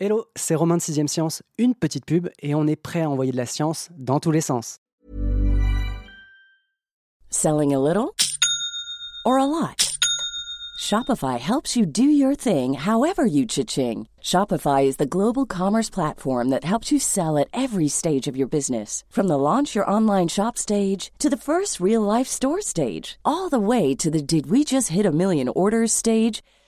Hello, c'est Romain de 6ème Science, une petite pub et on est prêt à envoyer de la science dans tous les sens. Selling a little or a lot? Shopify helps you do your thing however you cha-ching. Shopify is the global commerce platform that helps you sell at every stage of your business. From the launch your online shop stage to the first real life store stage, all the way to the did we just hit a million orders stage.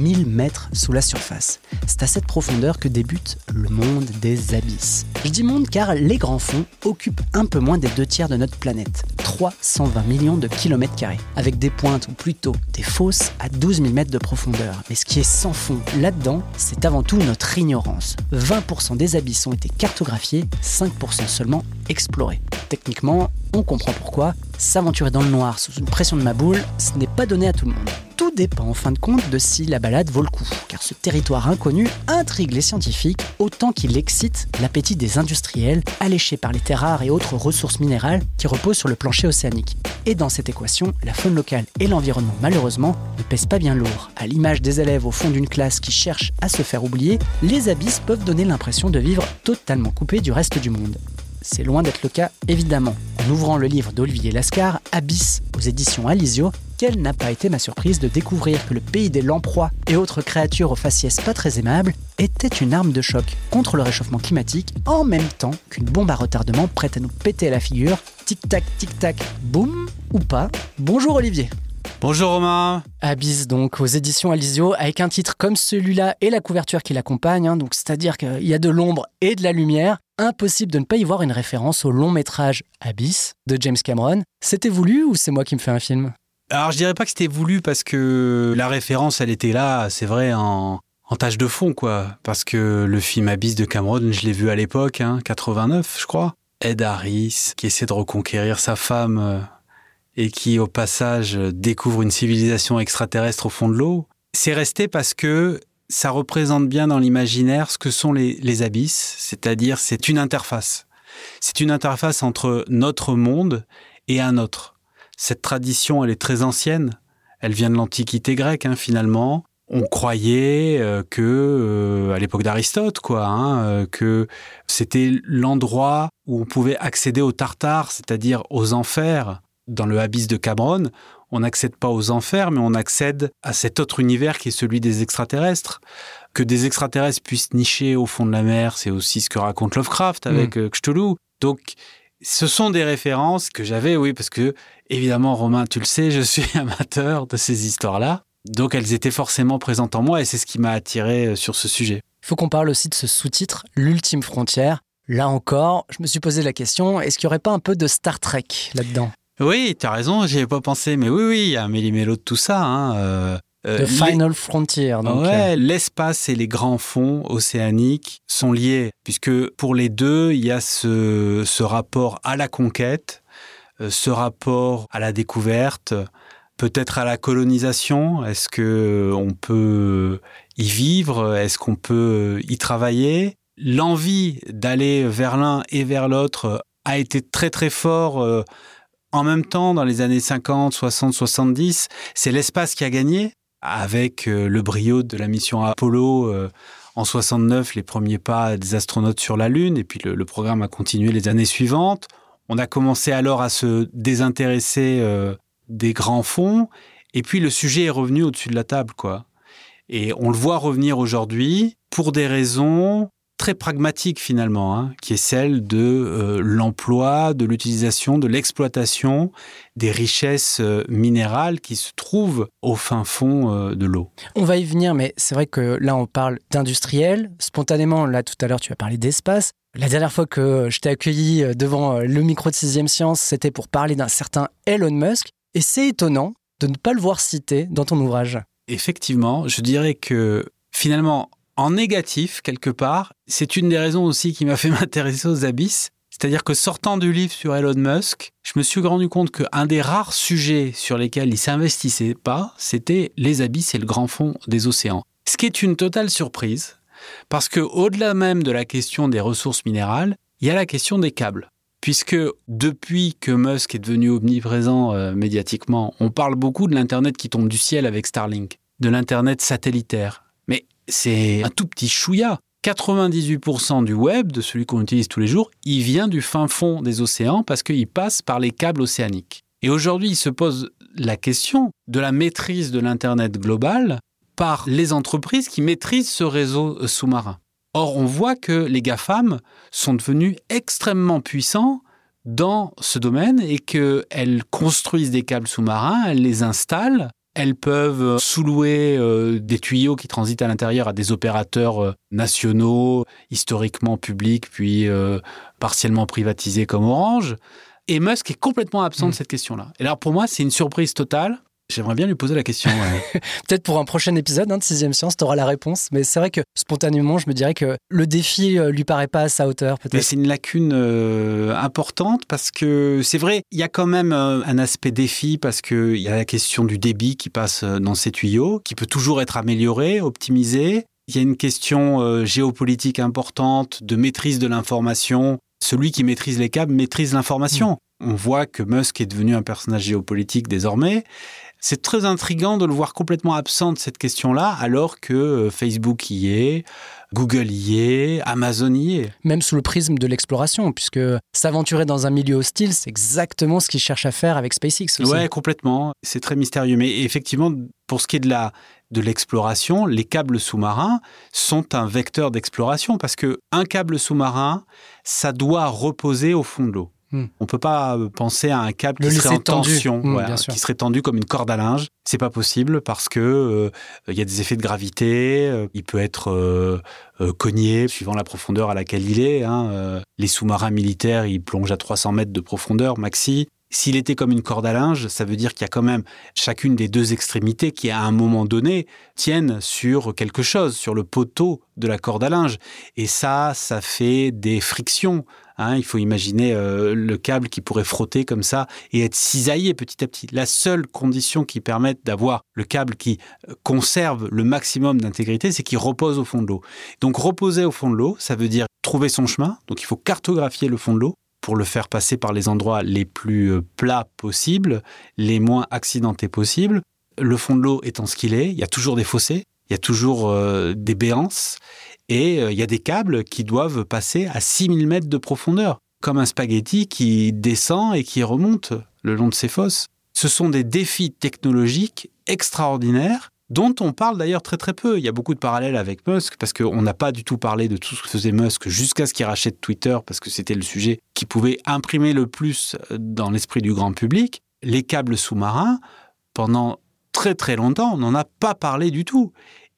1000 mètres sous la surface. C'est à cette profondeur que débute le monde des abysses. Je dis monde car les grands fonds occupent un peu moins des deux tiers de notre planète, 320 millions de kilomètres carrés, avec des pointes ou plutôt des fosses à 12 000 mètres de profondeur. Mais ce qui est sans fond là-dedans, c'est avant tout notre ignorance. 20% des abysses ont été cartographiés, 5% seulement explorés. Techniquement, on comprend pourquoi. S'aventurer dans le noir sous une pression de ma boule, ce n'est pas donné à tout le monde. Tout dépend en fin de compte de si la balade vaut le coup, car ce territoire inconnu intrigue les scientifiques autant qu'il excite l'appétit des industriels alléchés par les terres rares et autres ressources minérales qui reposent sur le plancher océanique. Et dans cette équation, la faune locale et l'environnement, malheureusement, ne pèsent pas bien lourd. À l'image des élèves au fond d'une classe qui cherchent à se faire oublier, les abysses peuvent donner l'impression de vivre totalement coupés du reste du monde. C'est loin d'être le cas, évidemment. En ouvrant le livre d'Olivier Lascar, Abyss, aux éditions Alizio, quelle n'a pas été ma surprise de découvrir que le pays des lamproies et autres créatures aux faciès pas très aimables était une arme de choc contre le réchauffement climatique en même temps qu'une bombe à retardement prête à nous péter à la figure. Tic-tac, tic-tac, boum ou pas. Bonjour Olivier. Bonjour Romain. Abyss donc aux éditions Alizio avec un titre comme celui-là et la couverture qui l'accompagne, hein, donc c'est-à-dire qu'il y a de l'ombre et de la lumière. Impossible de ne pas y voir une référence au long métrage Abyss de James Cameron. C'était voulu ou c'est moi qui me fais un film? Alors je dirais pas que c'était voulu parce que la référence elle était là, c'est vrai en, en tâche de fond quoi, parce que le film Abyss de Cameron, je l'ai vu à l'époque, hein, 89 je crois. Ed Harris qui essaie de reconquérir sa femme. Et qui au passage découvre une civilisation extraterrestre au fond de l'eau, c'est resté parce que ça représente bien dans l'imaginaire ce que sont les, les abysses, c'est-à-dire c'est une interface. C'est une interface entre notre monde et un autre. Cette tradition, elle est très ancienne. Elle vient de l'Antiquité grecque, hein, finalement. On croyait euh, que, euh, à l'époque d'Aristote, quoi, hein, euh, que c'était l'endroit où on pouvait accéder aux Tartares, c'est-à-dire aux enfers, dans le abysse de Cameron, on n'accède pas aux enfers, mais on accède à cet autre univers qui est celui des extraterrestres. Que des extraterrestres puissent nicher au fond de la mer, c'est aussi ce que raconte Lovecraft avec mm. Cthulhu. Donc, ce sont des références que j'avais, oui, parce que, évidemment, Romain, tu le sais, je suis amateur de ces histoires-là. Donc, elles étaient forcément présentes en moi et c'est ce qui m'a attiré euh, sur ce sujet. Il faut qu'on parle aussi de ce sous-titre, L'ultime frontière. Là encore, je me suis posé la question, est-ce qu'il n'y aurait pas un peu de Star Trek là-dedans? Oui, tu as raison, j'y avais pas pensé, mais oui, oui, il y a un méli-mélo de tout ça. Hein, euh, euh The Final Frontier. Donc. Ouais, euh. l'espace et les grands fonds océaniques sont liés, puisque pour les deux, il y a ce, ce rapport à la conquête, euh, ce rapport à la découverte, peut-être à la colonisation. Est-ce que on peut y vivre? Est-ce qu'on peut y travailler? L'envie d'aller vers l'un et vers l'autre a été très très fort en même temps, dans les années 50, 60, 70, c'est l'espace qui a gagné avec euh, le brio de la mission Apollo euh, en 69, les premiers pas des astronautes sur la Lune, et puis le, programme a continué les années suivantes. On a commencé alors à se désintéresser euh, des grands fonds, et puis le sujet est revenu au-dessus de la table, quoi. Et on le voit revenir aujourd'hui pour des raisons très pragmatique finalement, hein, qui est celle de euh, l'emploi, de l'utilisation, de l'exploitation des richesses euh, minérales qui se trouvent au fin fond euh, de l'eau. On va y venir, mais c'est vrai que là on parle d'industriel. Spontanément, là tout à l'heure tu as parlé d'espace. La dernière fois que je t'ai accueilli devant le micro de 6 Science, c'était pour parler d'un certain Elon Musk. Et c'est étonnant de ne pas le voir cité dans ton ouvrage Effectivement, je dirais que finalement, en négatif, quelque part, c'est une des raisons aussi qui m'a fait m'intéresser aux abysses. C'est-à-dire que sortant du livre sur Elon Musk, je me suis rendu compte qu'un des rares sujets sur lesquels il s'investissait pas, c'était les abysses et le grand fond des océans. Ce qui est une totale surprise, parce que au-delà même de la question des ressources minérales, il y a la question des câbles. Puisque depuis que Musk est devenu omniprésent euh, médiatiquement, on parle beaucoup de l'Internet qui tombe du ciel avec Starlink, de l'Internet satellitaire. C'est un tout petit chouïa. 98% du web, de celui qu'on utilise tous les jours, il vient du fin fond des océans parce qu'il passe par les câbles océaniques. Et aujourd'hui, il se pose la question de la maîtrise de l'Internet global par les entreprises qui maîtrisent ce réseau euh, sous-marin. Or, on voit que les GAFAM sont devenus extrêmement puissants dans ce domaine et qu'elles construisent des câbles sous-marins, elles les installent, elles peuvent sous-louer euh, des tuyaux qui transitent à l'intérieur à des opérateurs euh, nationaux, historiquement publics, puis euh, partiellement privatisés comme Orange. Et Musk est complètement absent de mmh. cette question-là. Et alors pour moi, c'est une surprise totale. J'aimerais bien lui poser la question. Peut-être pour un prochain épisode hein, de Sixième Science, tu auras la réponse. Mais c'est vrai que spontanément, je me dirais que le défi euh, lui paraît pas à sa hauteur. Mais c'est une lacune euh, importante parce que c'est vrai, il y a quand même euh, un aspect défi parce qu'il y a la question du débit qui passe dans ces tuyaux, qui peut toujours être amélioré, optimisé. Il y a une question géopolitique importante de maîtrise de l'information. Celui qui maîtrise les câbles maîtrise l'information. Mm. On voit que Musk est devenu un personnage géopolitique désormais. C'est très intrigant de le voir complètement absent de cette question-là, alors que euh, Facebook y est, Google y est, Amazon y est. Même sous le prisme de l'exploration, puisque s'aventurer dans un milieu hostile, c'est exactement ce qu'ils cherchent à faire avec SpaceX aussi. Ouais, complètement. C'est très mystérieux. Mais effectivement, pour ce qui est de la de l'exploration, les câbles sous-marins sont un vecteur d'exploration parce que un câble sous-marin, ça doit reposer au fond de l'eau. Hmm. On peut pas euh, penser à un câble qui serait en tension, hmm, qui serait tendu comme une corde à linge. C'est pas possible parce que euh, il y a des effets de gravité. Euh, il peut être cogné suivant la profondeur à laquelle il est. Hein, les sous-marins militaires, ils plongent à 300 mètres de profondeur maxi. S'il était comme une corde à linge, ça veut dire qu'il y a quand même chacune des deux extrémités qui, à un moment donné, tiennent sur quelque chose, sur le poteau de la corde à linge. Et ça, ça fait des frictions. Hein. il faut imaginer euh, le câble qui pourrait frotter comme ça et être cisaillé petit à petit. La seule condition qui permette d'avoir le câble qui euh, conserve le maximum d'intégrité, c'est qu'il repose au fond de l'eau. Donc reposer au fond de l'eau, ça veut dire trouver son chemin. Donc il faut cartographier le fond de l'eau pour le faire passer par les endroits les plus euh, plats possibles, les moins accidentés possibles. Le fond de l'eau étant ce qu'il est, il y a toujours des fossés, il y a toujours des béances, et euh, il y a des câbles qui doivent passer à 6000 mètres de profondeur, comme un spaghetti qui descend et qui remonte le long de ces fosses. Ce sont des défis technologiques extraordinaires dont on parle d'ailleurs très très peu. Il y a beaucoup de parallèles avec Musk parce qu'on n'a pas du tout parlé de tout ce que faisait Musk jusqu'à ce qu'il rachète Twitter parce que c'était le sujet qui pouvait imprimer le plus dans l'esprit du grand public. Les câbles sous-marins, pendant très très longtemps, on n'en a pas parlé du tout.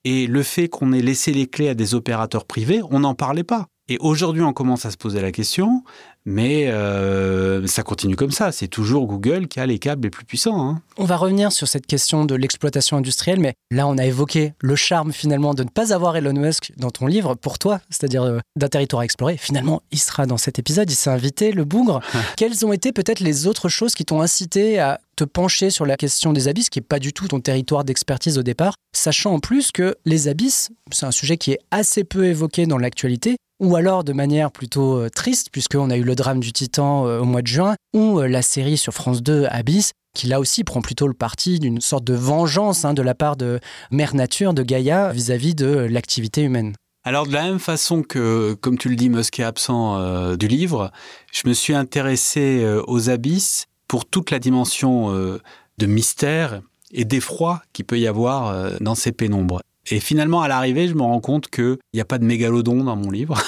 Et le fait qu'on ait laissé les clés à des opérateurs privés, on n'en parlait pas. Et aujourd'hui, on commence à se poser la question, mais euh, ça continue comme ça. C'est toujours Google qui a les câbles les plus puissants. Hein. On va revenir sur cette question de l'exploitation industrielle, mais là, on a évoqué le charme finalement de ne pas avoir Elon Musk dans ton livre pour toi, c'est-à-dire euh, d'un territoire à explorer. Finalement, il sera dans cet épisode, il s'est invité, le bougre. Quelles ont été peut-être les autres choses qui t'ont incité à te pencher sur la question des abysses, qui n'est pas du tout ton territoire d'expertise au départ, sachant en plus que les abysses, c'est un sujet qui est assez peu évoqué dans l'actualité, ou alors de manière plutôt euh, triste, puisqu'on a eu le drame du Titan euh, au mois de juin, ou euh, la série sur France 2, Abyss, qui là aussi prend plutôt le parti d'une sorte de vengeance hein, de la part de Mère Nature, de Gaïa, vis-à-vis de l'activité humaine. Alors de la même façon que, comme tu le dis, Musk est absent du livre, je me suis intéressé aux abysses pour toute la dimension de mystère et d'effroi qu'il peut y avoir dans ces pénombres. Et finalement, à l'arrivée, je me rends compte qu'il n'y a pas de mégalodon dans mon livre.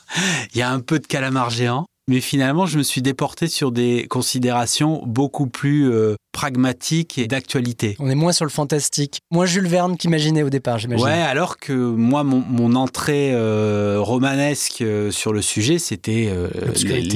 Il y a un peu de calamar géant. Mais finalement, je me suis déporté sur des considérations beaucoup plus euh, pragmatiques et d'actualité. On est moins sur le fantastique. Moins Jules Verne qu'imaginait au départ, j'imagine. Ouais, alors que moi, mon, entrée euh, romanesque euh, sur le sujet, c'était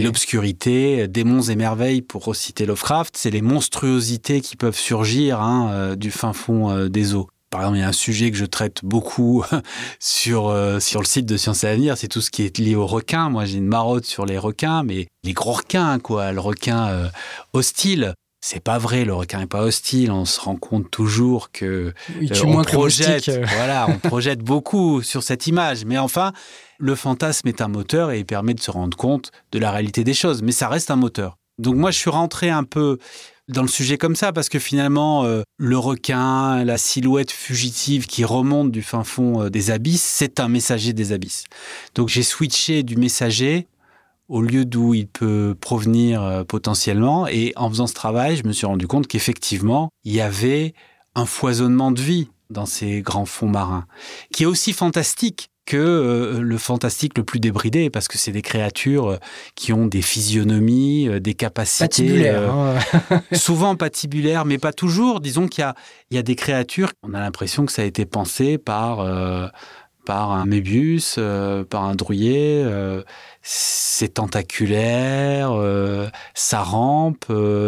l'obscurité, démons et merveilles, pour reciter Lovecraft. C'est les monstruosités qui peuvent surgir hein, du fin fond des eaux. Par exemple, il y a un sujet que je traite beaucoup sur, euh, sur le site de Sciences et Avenir, c'est tout ce qui est lié aux requins. Moi, j'ai une marotte sur les requins, mais les gros requins, quoi. Le requin euh, hostile. C'est pas vrai, le requin n'est pas hostile. On se rend compte toujours que euh, on projette, voilà, on projette beaucoup sur cette image. Mais enfin, le fantasme est un moteur et il permet de se rendre compte de la réalité des choses. Mais ça reste un moteur. Donc moi, je suis rentré un peu dans le sujet comme ça, parce que finalement, euh, le requin, la silhouette fugitive qui remonte du fin fond euh, des abysses, c'est un messager des abysses. Donc j'ai switché du messager au lieu d'où il peut provenir euh, potentiellement, et en faisant ce travail, je me suis rendu compte qu'effectivement, il y avait un foisonnement de vie dans ces grands fonds marins, qui est aussi fantastique que euh, le fantastique le plus débridé, parce que c'est des créatures euh, qui ont des physionomies, euh, des capacités. Hein. souvent patibulaires, mais pas toujours. Disons qu'il y, a, des créatures, on a l'impression que ça a été pensé par, par un mébius, par un drouillet. c'est tentaculaire, ça rampe,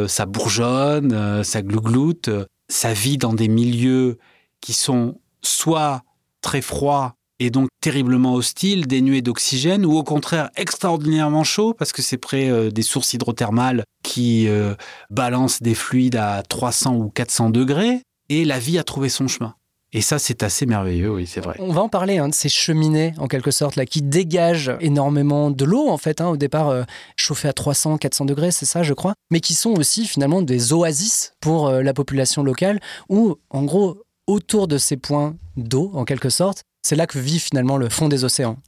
ça bourgeonne, ça glougloute, ça vit dans des milieux qui sont soit très froids et donc terriblement hostile, dénué d'oxygène, ou au contraire extraordinairement chaud, parce que c'est près euh, des sources hydrothermales qui euh, balancent des fluides à 300 ou 400 degrés, et la vie a trouvé son chemin. Et ça, c'est assez merveilleux, oui, c'est vrai. On va en parler hein, de ces cheminées, en quelque sorte, là, qui dégagent énormément de l'eau, en fait, hein, au départ euh, chauffée à 300, 400 degrés, c'est ça, je crois, mais qui sont aussi finalement des oasis pour la population locale, où, en gros, autour de ces points d'eau, en quelque sorte, c'est là que vit finalement le fond des océans.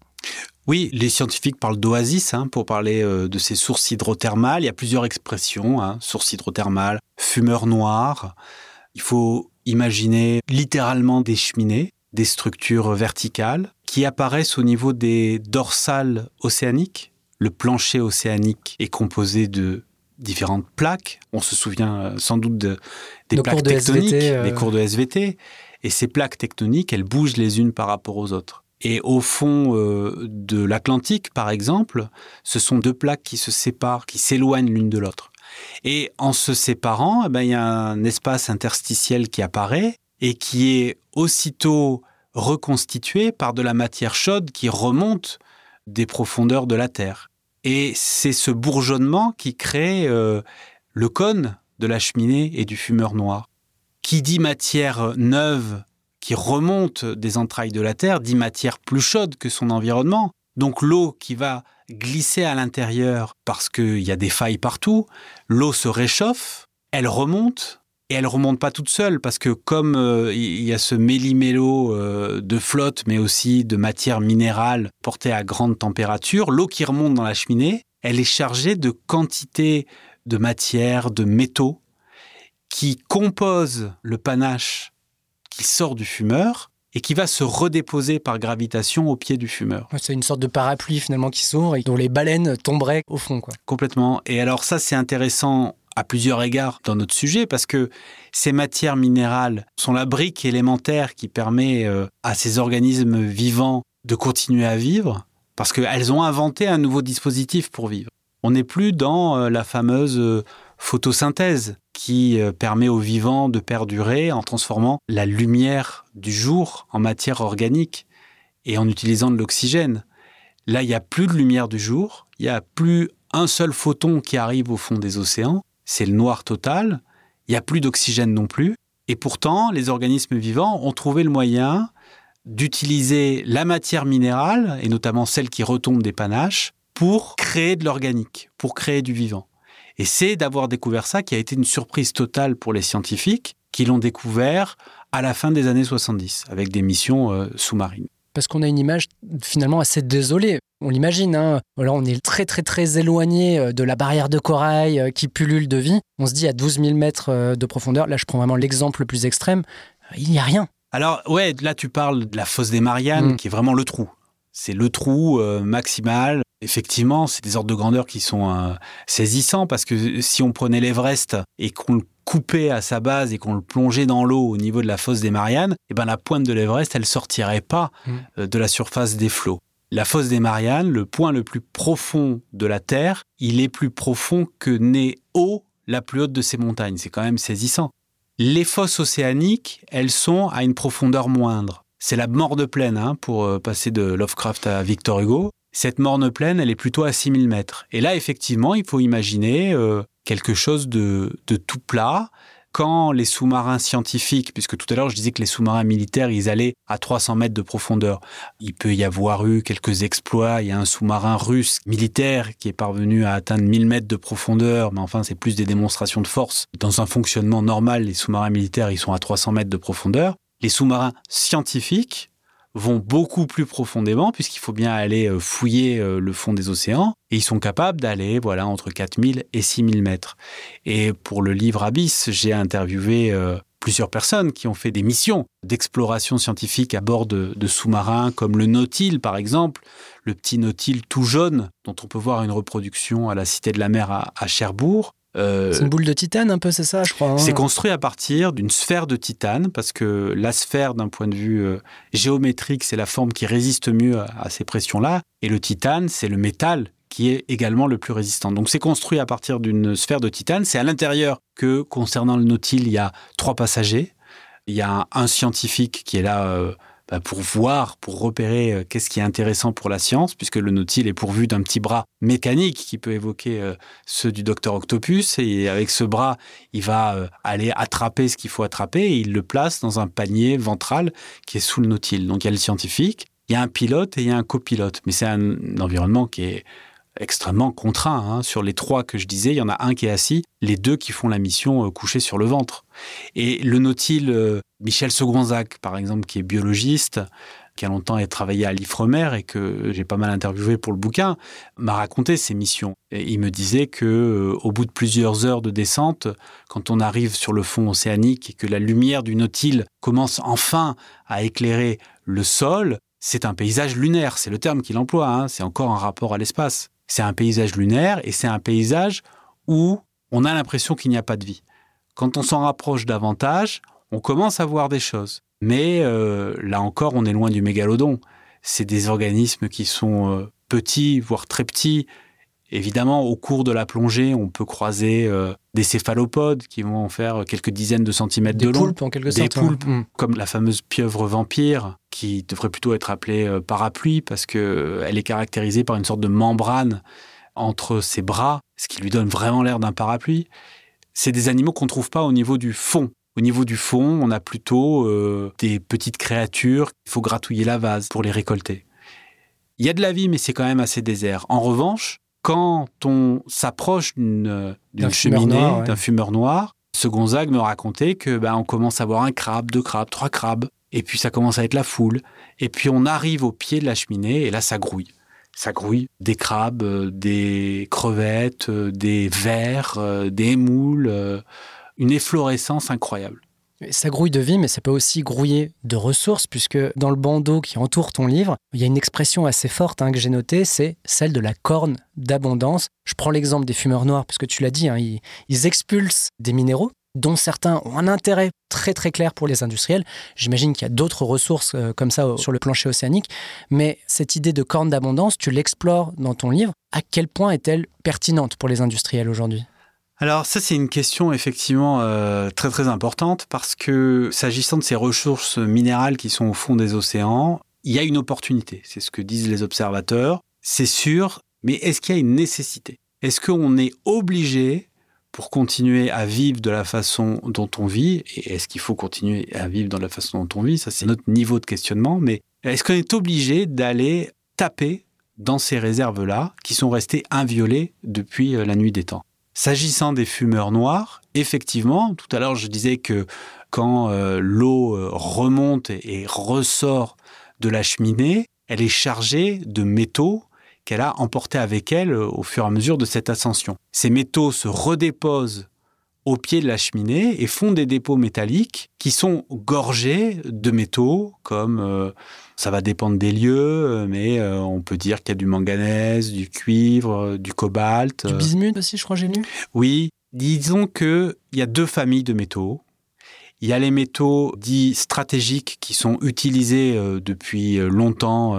Oui, les scientifiques parlent d'oasis hein, pour parler euh, de ces sources hydrothermales. Il y a plusieurs expressions, hein, sources hydrothermales, fumeurs noirs. Il faut imaginer littéralement des cheminées, des structures verticales qui apparaissent au niveau des dorsales océaniques. Le plancher océanique est composé de différentes plaques. On se souvient euh, sans doute de, des plaques tectoniques, des euh. cours de SVT. Et ces plaques tectoniques, elles bougent les unes par rapport aux autres. Et au fond euh, de l'Atlantique, par exemple, ce sont deux plaques qui se séparent, qui s'éloignent l'une de l'autre. Et en se séparant, eh ben, il y a un espace interstitiel qui apparaît et qui est aussitôt reconstitué par de la matière chaude qui remonte des profondeurs de la Terre. Et c'est ce bourgeonnement qui crée euh, le cône de la cheminée et du fumeur noir. Qui dit matière neuve qui remonte des entrailles de la Terre, dit matière plus chaude que son environnement. Donc l'eau qui va glisser à l'intérieur parce qu'il y a des failles partout, l'eau se réchauffe, elle remonte, et elle remonte pas toute seule parce que comme euh, il y a ce méli-mélo euh, de flotte mais aussi de matière minérale portée à grande température, l'eau qui remonte dans la cheminée, elle est chargée de quantités de matière, de métaux qui compose le panache qui sort du fumeur et qui va se redéposer par gravitation au pied du fumeur. C'est une sorte de parapluie finalement qui s'ouvre et dont les baleines tomberaient au fond. Quoi. Complètement. Et alors ça, c'est intéressant à plusieurs égards dans notre sujet parce que ces matières minérales sont la brique élémentaire qui permet euh, à ces organismes vivants de continuer à vivre parce qu'elles ont inventé un nouveau dispositif pour vivre. On n'est plus dans euh, la fameuse euh, photosynthèse qui euh, permet aux vivants de perdurer en transformant la lumière du jour en matière organique et en utilisant de l'oxygène. Là, il n'y a plus de lumière du jour, il n'y a plus un seul photon qui arrive au fond des océans, c'est le noir total, il n'y a plus d'oxygène non plus, et pourtant, les organismes vivants ont trouvé le moyen d'utiliser la matière minérale, et notamment celle qui retombe des panaches, pour créer de l'organique, pour créer du vivant. Et c'est d'avoir découvert ça qui a été une surprise totale pour les scientifiques qui l'ont découvert à la fin des années 70 avec des missions euh, sous-marines. Parce qu'on a une image finalement assez désolée. On l'imagine, hein. on est très très très éloigné euh, de la barrière de corail euh, qui pullule de vie. On se dit à 12 000 mètres de profondeur, là je prends vraiment l'exemple le plus extrême, il n'y a rien. Alors ouais, là tu parles de la fosse des Mariannes, mm. qui est vraiment le trou. C'est le trou maximal Effectivement, c'est des ordres de grandeur qui sont euh, saisissants parce que si on prenait l'Everest et qu'on le coupait à sa base et qu'on le plongeait dans l'eau au niveau de la fosse des Mariannes, eh ben la pointe de l'Everest, elle sortirait pas Mm. euh, de la surface des flots. La fosse des Mariannes, le point le plus profond de la Terre, il est plus profond que n'est haut la plus haute de ces montagnes. C'est quand même saisissant. Les fosses océaniques, elles sont à une profondeur moindre. C'est la morne plaine, hein, pour euh, passer de Lovecraft à Victor Hugo. Cette morne plaine, elle est plutôt à 6000 mètres. Et là, effectivement, il faut imaginer euh, quelque chose de, de tout plat. Quand les sous-marins scientifiques, puisque tout à l'heure je disais que les sous-marins militaires, ils allaient à 300 mètres de profondeur, il peut y avoir eu quelques exploits. Il y a un sous-marin russe militaire qui est parvenu à atteindre 1000 mètres de profondeur, mais enfin c'est plus des démonstrations de force. Dans un fonctionnement normal, les sous-marins militaires, ils sont à 300 mètres de profondeur. Les sous-marins scientifiques vont beaucoup plus profondément puisqu'il faut bien aller euh, fouiller euh, le fond des océans et ils sont capables d'aller voilà entre 4000 et 6000 mètres. Et pour le livre Abyss, j'ai interviewé euh, plusieurs personnes qui ont fait des missions d'exploration scientifique à bord de, sous-marins comme le Nautil par exemple, le petit Nautil tout jaune dont on peut voir une reproduction à la Cité de la Mer à Cherbourg. Euh, C'est une boule de titane un peu, c'est ça, je crois. hein c'est construit à partir d'une sphère de titane, parce que la sphère, d'un point de vue euh, géométrique, c'est la forme qui résiste mieux à, à ces pressions-là, et le titane, c'est le métal qui est également le plus résistant. Donc c'est construit à partir d'une sphère de titane. C'est à l'intérieur que, concernant le Nautil, il y a trois passagers. Il y a un, un scientifique qui est là euh, pour voir, pour repérer euh, qu'est-ce qui est intéressant pour la science, puisque le Nautil est pourvu d'un petit bras mécanique qui peut évoquer euh, ceux du docteur Octopus. Et avec ce bras, il va euh, aller attraper ce qu'il faut attraper et il le place dans un panier ventral qui est sous le Nautil. Donc il y a le scientifique, il y a un pilote et il y a un copilote. Mais c'est un environnement qui est extrêmement contraint. hein. Sur les trois que je disais, il y en a un qui est assis, les deux qui font la mission euh, couchés sur le ventre. Et le Nautil, euh, Michel Segonzac, par exemple, qui est biologiste, qui a longtemps travaillé à l'Ifremer et que j'ai pas mal interviewé pour le bouquin, m'a raconté ses missions. Et il me disait que euh, au bout de plusieurs heures de descente, quand on arrive sur le fond océanique et que la lumière du Nautil commence enfin à éclairer le sol, c'est un paysage lunaire, c'est le terme qu'il emploie, hein, c'est encore un rapport à l'espace. C'est un paysage lunaire et c'est un paysage où on a l'impression qu'il n'y a pas de vie. Quand on s'en rapproche davantage, on commence à voir des choses. Mais euh, là encore, on est loin du mégalodon. C'est des organismes qui sont euh, petits, voire très petits. Évidemment, au cours de la plongée, on peut croiser euh, des céphalopodes qui vont faire quelques dizaines de centimètres Des de long poulpes en quelque Des sorte. ouais. poulpes. Mm. comme la fameuse pieuvre vampire, qui devrait plutôt être appelée euh, parapluie parce que euh, elle est caractérisée par une sorte de membrane entre ses bras, ce qui lui donne vraiment l'air d'un parapluie. C'est des animaux qu'on ne trouve pas au niveau du fond. Au niveau du fond, on a plutôt euh, des petites créatures. Il faut gratouiller la vase pour les récolter. Il y a de la vie, mais c'est quand même assez désert. En revanche, quand on s'approche d'une cheminée, ouais. d'un fumeur noir, ce Gonzague me racontait que ben, on commence à voir un crabe, deux crabes, trois crabes, et puis ça commence à être la foule, et puis on arrive au pied de la cheminée, et là ça grouille. Ça grouille des crabes, euh, des crevettes, euh, des vers, euh, des moules, une efflorescence incroyable. Ça grouille de vie, mais ça peut aussi grouiller de ressources, puisque dans le bandeau qui entoure ton livre, il y a une expression assez forte hein, que j'ai notée, c'est celle de la corne d'abondance. Je prends l'exemple des fumeurs noirs, puisque tu l'as dit, hein, ils expulsent des minéraux dont certains ont un intérêt très très clair pour les industriels. J'imagine qu'il y a d'autres ressources euh, comme ça sur le plancher océanique, mais cette idée de corne d'abondance, tu l'explores dans ton livre. À quel point est-elle pertinente pour les industriels aujourd'hui? Alors ça c'est une question effectivement euh, très très importante parce que s'agissant de ces ressources minérales qui sont au fond des océans, il y a une opportunité, c'est ce que disent les observateurs, c'est sûr, mais est-ce qu'il y a une nécessité? Est-ce qu'on est obligé pour continuer à vivre de la façon dont on vit, et est-ce qu'il faut continuer à vivre dans la façon dont on vit? Ça c'est notre niveau de questionnement, mais est-ce qu'on est obligé d'aller taper dans ces réserves-là qui sont restées inviolées depuis euh, la nuit des temps? S'agissant des fumeurs noirs, effectivement, tout à l'heure je disais que quand euh, l'eau euh, remonte et, et ressort de la cheminée, elle est chargée de métaux qu'elle a emportés avec elle euh, au fur et à mesure de cette ascension. Ces métaux se redéposent au pied de la cheminée et font des dépôts métalliques qui sont gorgés de métaux comme euh, ça va dépendre des lieux, euh, mais euh, on peut dire qu'il y a du manganèse, du cuivre, du cobalt. Du bismuth aussi, je crois j'ai lu. Oui, disons que il y a deux familles de métaux. Il y a les métaux dits stratégiques qui sont utilisés depuis longtemps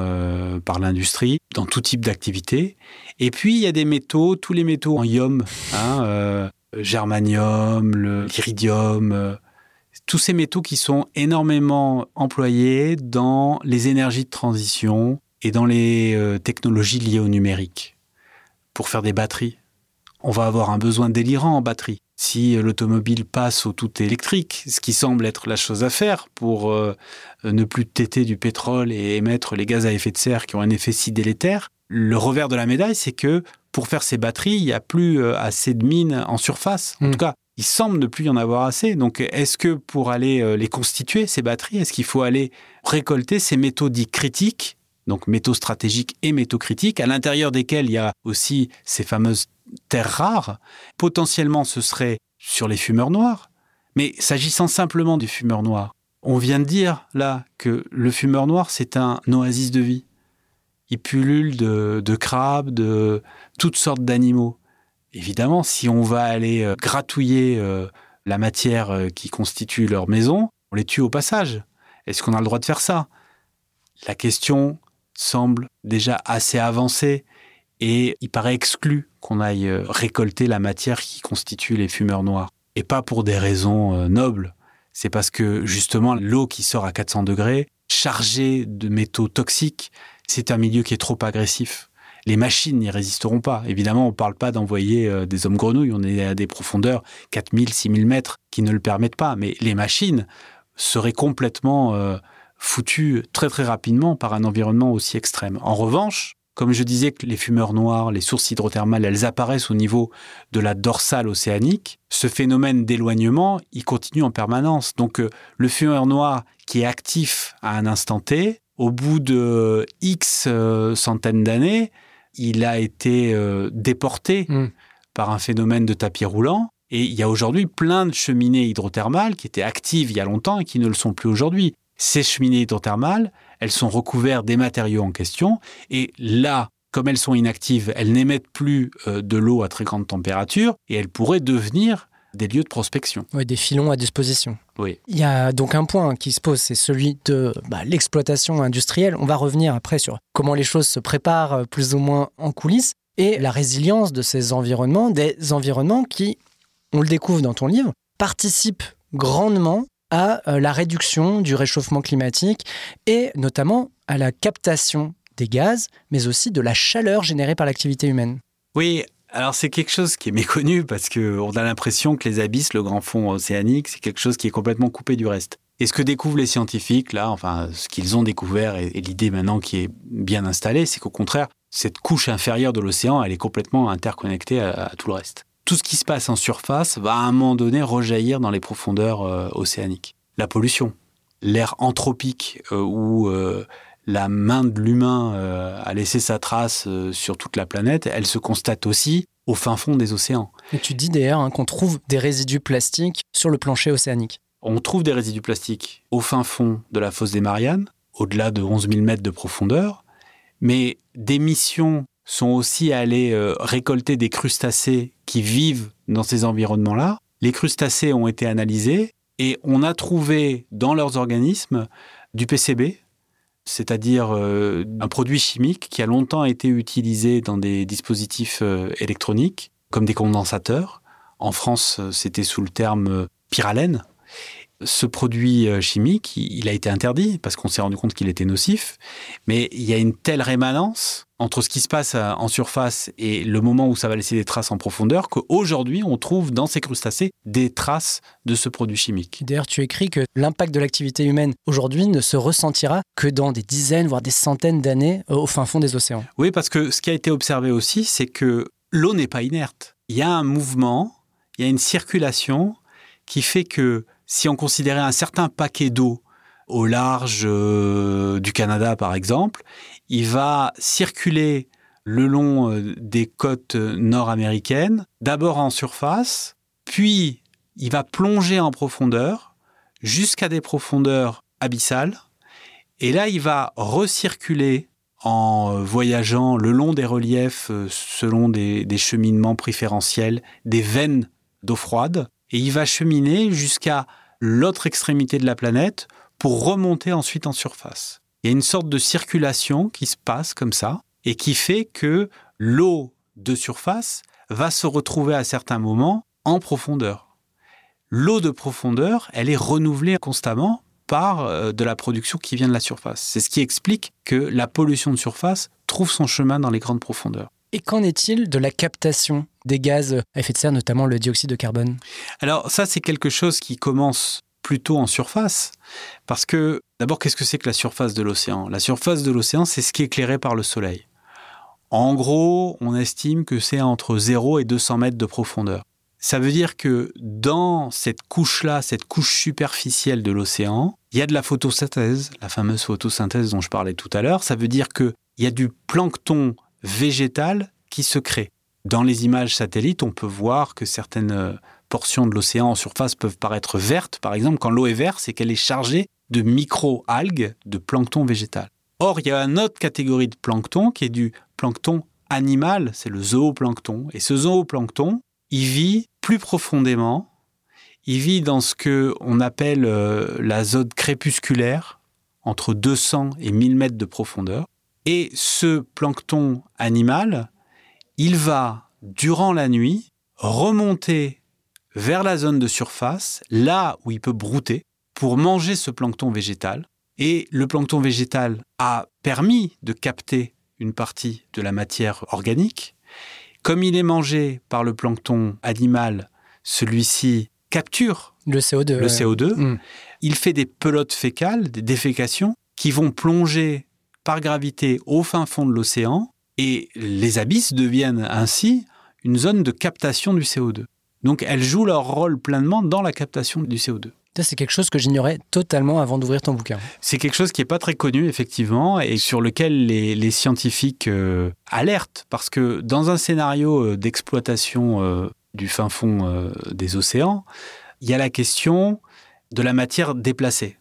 par l'industrie dans tout type d'activité. Et puis il y a des métaux, tous les métaux en ium, hein, germanium, l'iridium, euh, tous ces métaux qui sont énormément employés dans les énergies de transition et dans les euh, technologies liées au numérique pour faire des batteries. On va avoir un besoin délirant en batterie. Si euh, l'automobile passe au tout électrique, ce qui semble être la chose à faire pour ne plus têter du pétrole et émettre les gaz à effet de serre qui ont un effet si délétère, le revers de la médaille, c'est que pour faire ces batteries, il n'y a plus euh, assez de mines en surface. En hmm. tout cas, il semble ne plus y en avoir assez. Donc, est-ce que pour aller euh, les constituer, ces batteries, est-ce qu'il faut aller récolter ces métaux dits critiques, donc métaux stratégiques et métaux critiques, à l'intérieur desquels il y a aussi ces fameuses terres rares Potentiellement, ce serait sur les fumeurs noirs. Mais s'agissant simplement du fumeur noir, on vient de dire là que le fumeur noir, c'est un oasis de vie il pullule de, crabes, de toutes sortes d'animaux. Évidemment, si on va aller euh, gratouiller euh, la matière euh, qui constitue leur maison, on les tue au passage. Est-ce qu'on a le droit de faire ça? La question semble déjà assez avancée et il paraît exclu qu'on aille récolter la matière qui constitue les fumeurs noirs. Et pas pour des raisons nobles. C'est parce que justement l'eau qui sort à 400 degrés, chargée de métaux toxiques, c'est un milieu qui est trop agressif. Les machines n'y résisteront pas. Évidemment, on ne parle pas d'envoyer euh, des hommes grenouilles. On est à des profondeurs 4000, 6000 mètres qui ne le permettent pas. Mais les machines seraient complètement euh, foutues très très rapidement par un environnement aussi extrême. En revanche, comme je disais que les fumeurs noirs, les sources hydrothermales, elles apparaissent au niveau de la dorsale océanique, ce phénomène d'éloignement, il continue en permanence. Donc euh, le fumeur noir qui est actif à un instant T, au bout de X euh, centaines d'années, il a été euh, déporté hmm. par un phénomène de tapis roulant. Et il y a aujourd'hui plein de cheminées hydrothermales qui étaient actives il y a longtemps et qui ne le sont plus aujourd'hui. Ces cheminées hydrothermales, elles sont recouvertes des matériaux en question. Et là, comme elles sont inactives, elles n'émettent plus euh, de l'eau à très grande température et elles pourraient devenir des lieux de prospection. Oui, des filons à disposition. Oui. Il y a donc un point qui se pose, c'est celui de bah, l'exploitation industrielle. On va revenir après sur comment les choses se préparent euh, plus ou moins en coulisses et la résilience de ces environnements, des environnements qui, on le découvre dans ton livre, participent grandement à euh, la réduction du réchauffement climatique et notamment à la captation des gaz, mais aussi de la chaleur générée par l'activité humaine. Oui, alors c'est quelque chose qui est méconnu parce qu'on a l'impression que les abysses, le grand fond océanique, c'est quelque chose qui est complètement coupé du reste. Et ce que découvrent les scientifiques, là, enfin ce qu'ils ont découvert et, l'idée maintenant qui est bien installée, c'est qu'au contraire, cette couche inférieure de l'océan, elle est complètement interconnectée à, tout le reste. Tout ce qui se passe en surface va à un moment donné rejaillir dans les profondeurs euh, océaniques. La pollution, l'air anthropique euh, où euh, la main de l'humain euh, a laissé sa trace sur toute la planète, elle se constate aussi au fin fond des océans. Et tu dis d'ailleurs hein, qu'on trouve des résidus plastiques sur le plancher océanique. On trouve des résidus plastiques au fin fond de la fosse des Mariannes, au-delà de 11 000 mètres de profondeur, mais des missions sont aussi allées euh, récolter des crustacés qui vivent dans ces environnements-là. Les crustacés ont été analysés et on a trouvé dans leurs organismes du PCB, c'est-à-dire euh, un produit chimique qui a longtemps été utilisé dans des dispositifs euh, électroniques, comme des condensateurs. En France, c'était sous le terme pyralène. Ce produit chimique, il a été interdit parce qu'on s'est rendu compte qu'il était nocif, mais il y a une telle rémanence entre ce qui se passe euh, en surface et le moment où ça va laisser des traces en profondeur qu'aujourd'hui, on trouve dans ces crustacés des traces de ce produit chimique. D'ailleurs, tu écris que l'impact de l'activité humaine aujourd'hui ne se ressentira que dans des dizaines, voire des centaines d'années euh, au fin fond des océans. Oui, parce que ce qui a été observé aussi, c'est que l'eau n'est pas inerte. Il y a un mouvement, il y a une circulation qui fait que si on considérait un certain paquet d'eau au large euh, du Canada, par exemple, il va circuler le long euh, des côtes nord-américaines, d'abord en surface, puis il va plonger en profondeur jusqu'à des profondeurs abyssales. Et là, il va recirculer en voyageant le long des reliefs euh, selon des, des cheminements préférentiels, des veines d'eau froide. Et il va cheminer jusqu'à l'autre extrémité de la planète pour remonter ensuite en surface. Il y a une sorte de circulation qui se passe comme ça et qui fait que l'eau de surface va se retrouver à certains moments en profondeur. L'eau de profondeur, elle est renouvelée constamment par euh, de la production qui vient de la surface. C'est ce qui explique que la pollution de surface trouve son chemin dans les grandes profondeurs. Et qu'en est-il de la captation? Des gaz à effet de serre, notamment le dioxyde de carbone Alors ça, c'est quelque chose qui commence plutôt en surface, parce que d'abord, qu'est-ce que c'est que la surface de l'océan? La surface de l'océan, c'est ce qui est éclairé par le soleil. En gros, on estime que c'est entre 0 et 200 mètres de profondeur. Ça veut dire que dans cette couche-là, cette couche superficielle de l'océan, il y a de la photosynthèse, la fameuse photosynthèse dont je parlais tout à l'heure. Ça veut dire qu'il y a du plancton végétal qui se crée. Dans les images satellites, on peut voir que certaines euh, portions de l'océan en surface peuvent paraître vertes. Par exemple, quand l'eau est verte, c'est qu'elle est chargée de micro-algues, de plancton végétal. Or, il y a une autre catégorie de plancton qui est du plancton animal, c'est le zooplancton. Et ce zooplancton, il vit plus profondément. Il vit dans ce que on appelle euh, la zone crépusculaire, entre 200 et 1000 mètres de profondeur. Et ce plancton animal, il va, durant la nuit, remonter vers la zone de surface, là où il peut brouter, pour manger ce plancton végétal. Et le plancton végétal a permis de capter une partie de la matière organique. Comme il est mangé par le plancton animal, celui-ci capture le CO2. Le CO2. Mmh. Il fait des pelotes fécales, des défécations, qui vont plonger par gravité au fin fond de l'océan, et les abysses deviennent ainsi une zone de captation du CO2. Donc elles jouent leur rôle pleinement dans la captation du CO2. C'est quelque chose que j'ignorais totalement avant d'ouvrir ton bouquin. C'est quelque chose qui n'est pas très connu, effectivement, et sur lequel les, scientifiques euh, alertent, parce que dans un scénario euh, d'exploitation euh, du fin fond des océans, il y a la question de la matière déplacée.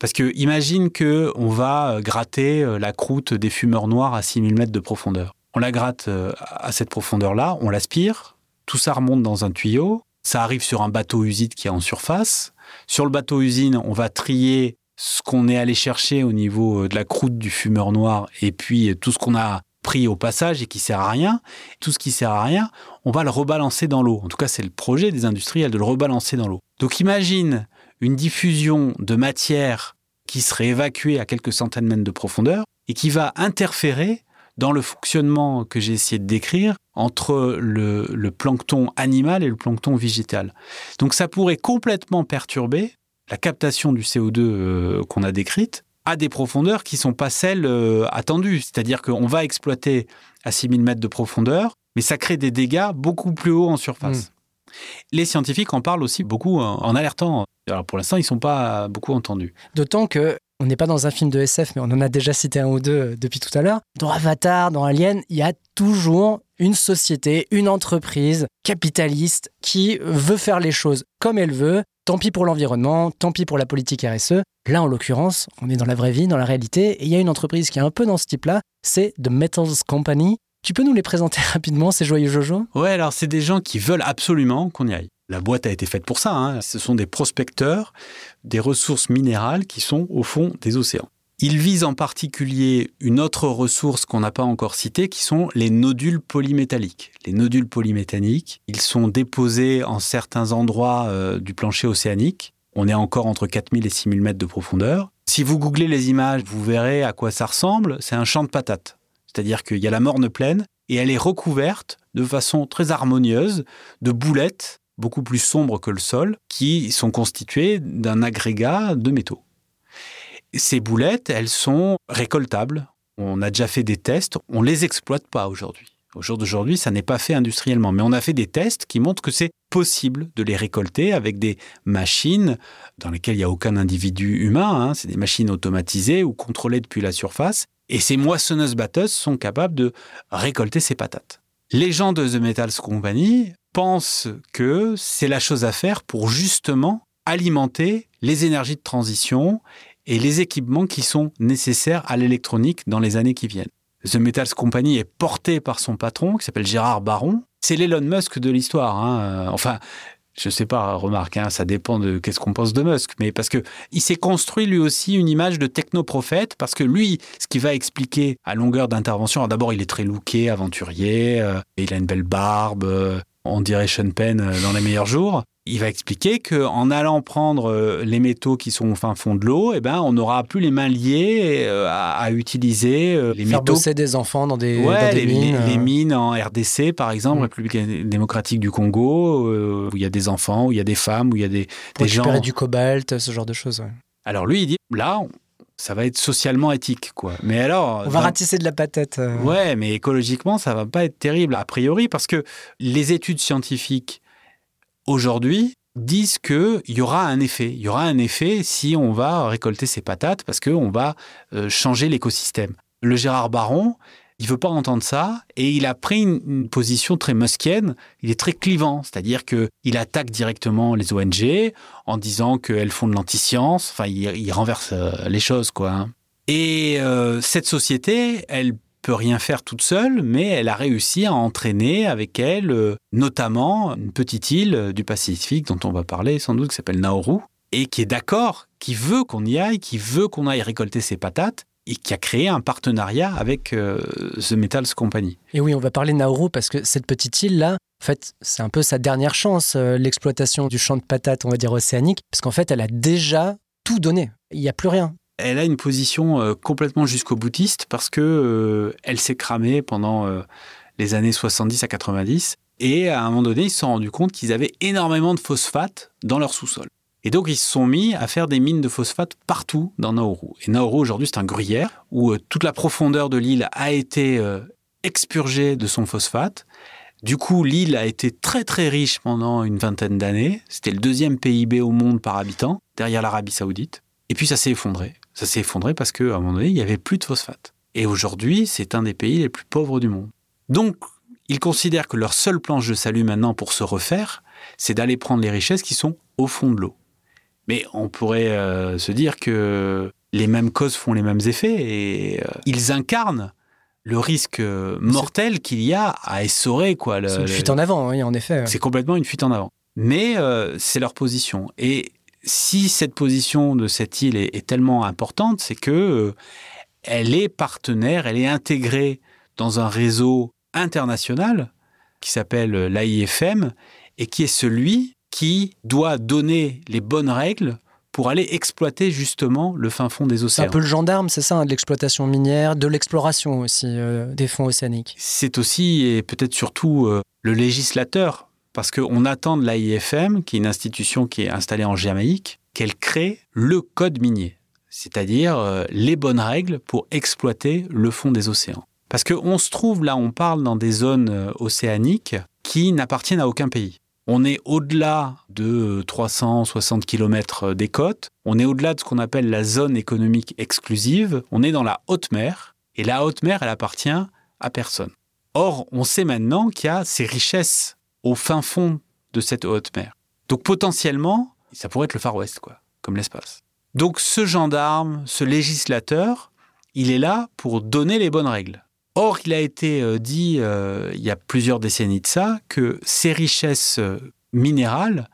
Parce que imagine que va gratter la croûte des fumeurs noirs à 6000 mètres de profondeur. On la gratte à cette profondeur-là, on l'aspire, tout ça remonte dans un tuyau, ça arrive sur un bateau usine qui est en surface, sur le bateau usine, on va trier ce qu'on est allé chercher au niveau euh, de la croûte du fumeur noir et puis euh, tout ce qu'on a pris au passage et qui sert à rien. Tout ce qui sert à rien, on va le rebalancer dans l'eau. En tout cas, c'est le projet des industriels de le rebalancer dans l'eau. Donc imagine une diffusion de matière qui serait évacuée à quelques centaines de mètres de profondeur et qui va interférer dans le fonctionnement que j'ai essayé de décrire entre le, plancton animal et le plancton végétal. Donc ça pourrait complètement perturber la captation du CO2 euh, qu'on a décrite à des profondeurs qui ne sont pas celles euh, attendues. C'est-à-dire qu'on va exploiter à 6000 mètres de profondeur, mais ça crée des dégâts beaucoup plus hauts en surface. Hmm. Les scientifiques en parlent aussi beaucoup en alertant. Alors pour l'instant, ils ne sont pas beaucoup entendus. D'autant que on n'est pas dans un film de SF, mais on en a déjà cité un ou deux euh, depuis tout à l'heure. Dans Avatar, dans Alien, il y a toujours une société, une entreprise capitaliste qui veut faire les choses comme elle veut. Tant pis pour l'environnement, tant pis pour la politique RSE. Là, en l'occurrence, on est dans la vraie vie, dans la réalité, et il y a une entreprise qui est un peu dans ce type-là, c'est The Metals Company. Tu peux nous les présenter rapidement, ces joyeux Jojo? Ouais, alors c'est des gens qui veulent absolument qu'on y aille. La boîte a été faite pour ça. Hein. Ce sont des prospecteurs des ressources minérales qui sont au fond des océans. Ils visent en particulier une autre ressource qu'on n'a pas encore citée, qui sont les nodules polymétalliques. Les nodules polymétalliques, ils sont déposés en certains endroits euh, du plancher océanique. On est encore entre 4000 et 6000 mètres de profondeur. Si vous googlez les images, vous verrez à quoi ça ressemble. C'est un champ de patates. C'est-à-dire qu'il y a la morne pleine et elle est recouverte de façon très harmonieuse de boulettes beaucoup plus sombres que le sol, qui sont constituées d'un agrégat de métaux. Ces boulettes, elles sont récoltables. On a déjà fait des tests, on ne les exploite pas aujourd'hui. Au jour d'aujourd'hui, ça n'est pas fait industriellement, mais on a fait des tests qui montrent que c'est possible de les récolter avec des machines dans lesquelles il n'y a aucun individu humain. Hein. C'est des machines automatisées ou contrôlées depuis la surface. Et ces moissonneuses-batteuses sont capables de récolter ces patates. Les gens de The Metals Company pensent que c'est la chose à faire pour justement alimenter les énergies de transition et les équipements qui sont nécessaires à l'électronique dans les années qui viennent. The Metals Company est porté par son patron, qui s'appelle Gérard Baron. C'est l'Elon Musk de l'histoire. Hein. Enfin, je sais pas, remarque, hein, ça dépend de qu'est-ce qu'on pense de Musk, mais parce que il s'est construit lui aussi une image de technoprophète, parce que lui, ce qui va expliquer à longueur d'intervention, d'abord il est très looké, aventurier, euh, il a une belle barbe, euh, on dirait Sean euh, dans les meilleurs jours il va expliquer qu'en allant prendre euh, les métaux qui sont au fin fond de l'eau, eh ben, on n'aura plus les mains liées euh, à, utiliser euh, les Faire métaux. bosser des enfants dans des, Ouais, dans des les, mines. les- les mines en RDC, par exemple, Mm. République démocratique du Congo, où il y a des enfants, où il y a des femmes, où il y a des, pour des gens. du cobalt, ce genre de choses. ouais. Alors lui, il dit, là, ça va être socialement éthique, quoi. Mais alors, On va ratisser de la patate. euh. Ouais, mais écologiquement, ça va pas être terrible a priori parce que les études scientifiques aujourd'hui disent qu'il y aura un effet. Il y aura un effet si on va récolter ces patates parce qu'on va euh, changer l'écosystème. Le Gérard Baron, il veut pas entendre ça et il a pris une, position très muskienne. Il est très clivant, c'est-à-dire que il attaque directement les ONG en disant qu'elles font de l'antiscience. Enfin, il, il renverse euh, les choses, quoi. hein. Et euh, cette société, elle peut rien faire toute seule, mais elle a réussi à entraîner avec elle, euh, notamment une petite île euh, du Pacifique dont on va parler sans doute, qui s'appelle Nauru, et qui est d'accord, qui veut qu'on y aille, qui veut qu'on aille récolter ses patates, et qui a créé un partenariat avec euh, The Metals Company. Et oui, on va parler Nauru parce que cette petite île-là, en fait, c'est un peu sa dernière chance, l'exploitation du champ de patates, on va dire océanique, parce qu'en fait, elle a déjà tout donné. Il n'y a plus rien. Elle a une position euh, complètement jusqu'au boutiste parce que euh, elle s'est cramée pendant euh, les années 70 à 90 et à un moment donné, ils se sont rendus compte qu'ils avaient énormément de phosphate dans leur sous-sol. Et donc, ils se sont mis à faire des mines de phosphate partout dans Nauru. Et Nauru, aujourd'hui, c'est un gruyère où toute la profondeur de l'île a été expurgée de son phosphate. Du coup, l'île a été très très riche pendant une vingtaine d'années. C'était le deuxième PIB au monde par habitant, derrière l'Arabie Saoudite. Et puis ça s'est effondré. Ça s'est effondré parce qu'à un moment donné, il n'y avait plus de phosphate. Et aujourd'hui, c'est un des pays les plus pauvres du monde. Donc, ils considèrent que leur seule planche de salut maintenant pour se refaire, c'est d'aller prendre les richesses qui sont au fond de l'eau. Mais on pourrait euh, se dire que les mêmes causes font les mêmes effets et euh, ils incarnent le risque euh, mortel qu'il y a à essorer quoi. le- C'est une fuite en avant, oui, en effet. c'est complètement une fuite en avant. Mais euh, c'est leur position. Et si cette position de cette île est, est tellement importante, c'est que euh, elle est partenaire, elle est intégrée dans un réseau international qui s'appelle euh, l'AIFM et qui est celui qui doit donner les bonnes règles pour aller exploiter justement le fin fond des C'est océans. un peu le gendarme, c'est ça, hein, de l'exploitation minière, de l'exploration aussi euh, des fonds océaniques. c'est aussi et peut-être surtout euh, le législateur, parce qu'on attend de l'AIFM, qui est une institution qui est installée en Jamaïque, qu'elle crée le code minier, c'est-à-dire euh, les bonnes règles pour exploiter le fond des océans. Parce qu'on se trouve là, on parle dans des zones euh, océaniques qui n'appartiennent à aucun pays. On est au-delà de 360 km des côtes, on est au-delà de ce qu'on appelle la zone économique exclusive, on est dans la haute mer, et la haute mer, elle appartient à personne. Or, on sait maintenant qu'il y a ces richesses au fin fond de cette haute mer. Donc potentiellement, ça pourrait être le Far West, quoi, comme l'espace. Donc ce gendarme, ce législateur, il est là pour donner les bonnes règles. Or, il a été euh, dit euh, il y a plusieurs décennies de ça que ces richesses euh, minérales,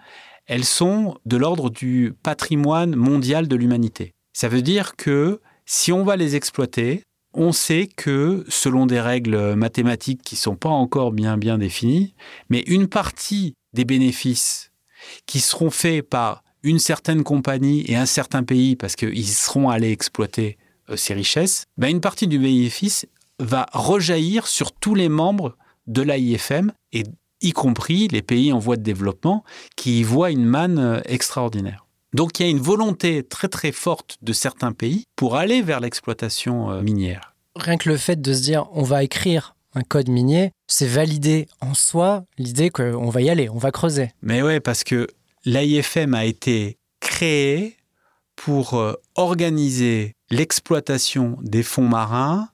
elles sont de l'ordre du patrimoine mondial de l'humanité. Ça veut dire que si on va les exploiter, on sait que, selon des règles mathématiques qui ne sont pas encore bien définies, mais une partie des bénéfices qui seront faits par une certaine compagnie et un certain pays, parce qu'ils seront allés exploiter euh, ces richesses, ben une partie du bénéfice va rejaillir sur tous les membres de l'AIFM, y compris les pays en voie de développement, qui y voient une manne euh, extraordinaire. Donc il y a une volonté très très forte de certains pays pour aller vers l'exploitation euh, minière. Rien que le fait de se dire on va écrire un code minier, c'est valider en soi l'idée qu'on va y aller, on va creuser. Mais ouais, parce que l'AIFM a été créé pour euh, organiser l'exploitation des fonds marins